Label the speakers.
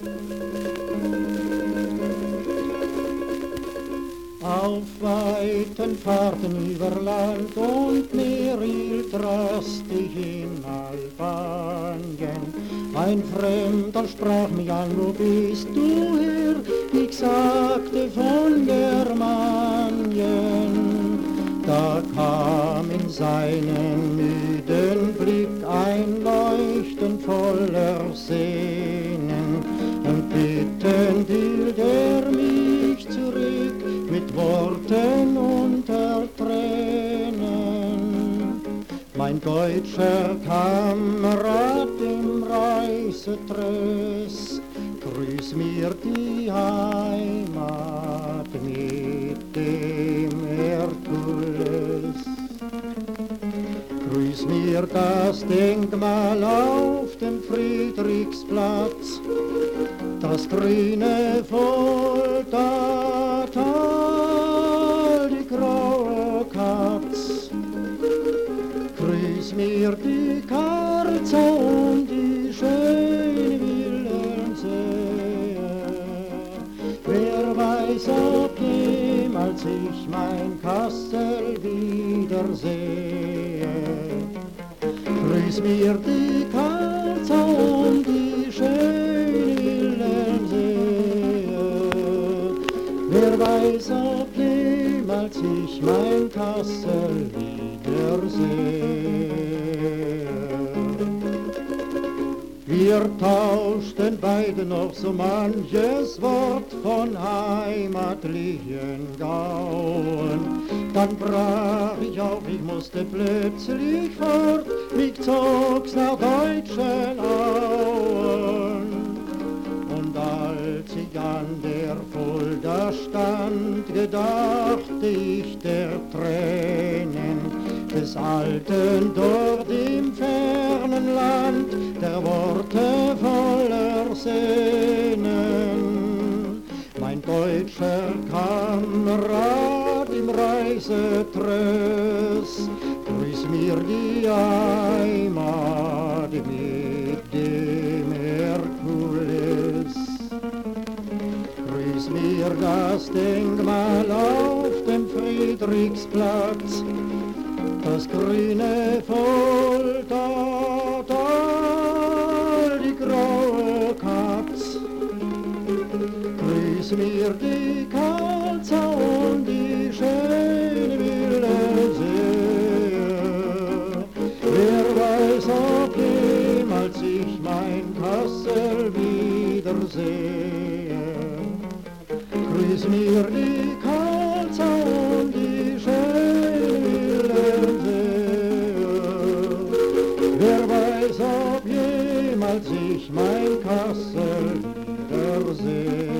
Speaker 1: Auf weiten Fahrten über Land und Meer hielt rastig in Albanien. Ein Fremder sprach mich an, wo bist du her? Ich sagte von Germanien. Da kam in seinen müden Blick ein Leuchten voller Sehnen Mein deutscher Kamerad im Reisetröss, grüß mir die Heimat mit dem Herkules. Grüß mir das Denkmal auf dem Friedrichsplatz, das grüne Voltatal, Grüß mir die Karze und die schöne Willensee. Wer weiß, ob jemals ich mein Kassel wiedersehe. Grüß mir die jemals ich mein Kassel wiedersehe. Wir tauschten beide noch so manches Wort von heimatlichen Gauen. Dann brach ich auf, ich musste plötzlich fort, mich zog's als ich an der Fulda stand, gedachte ich der Tränen des Alten dort im fernen Land, der Worte voller Sehnen. Mein deutscher Kamerad im Reisetröss, grüß mir die Heimat Mir das Denkmal auf dem Friedrichsplatz, das grüne Voltatal, die graue Katz. Grüß mir die Kalza und die schöne Willensee. Wer weiß, ob jemals ich mein Kassel wiedersehe. Grüß mir die Kalza und die schöne Willensee. Wer weiß, ob jemals ich mein Kassel wiedersehe.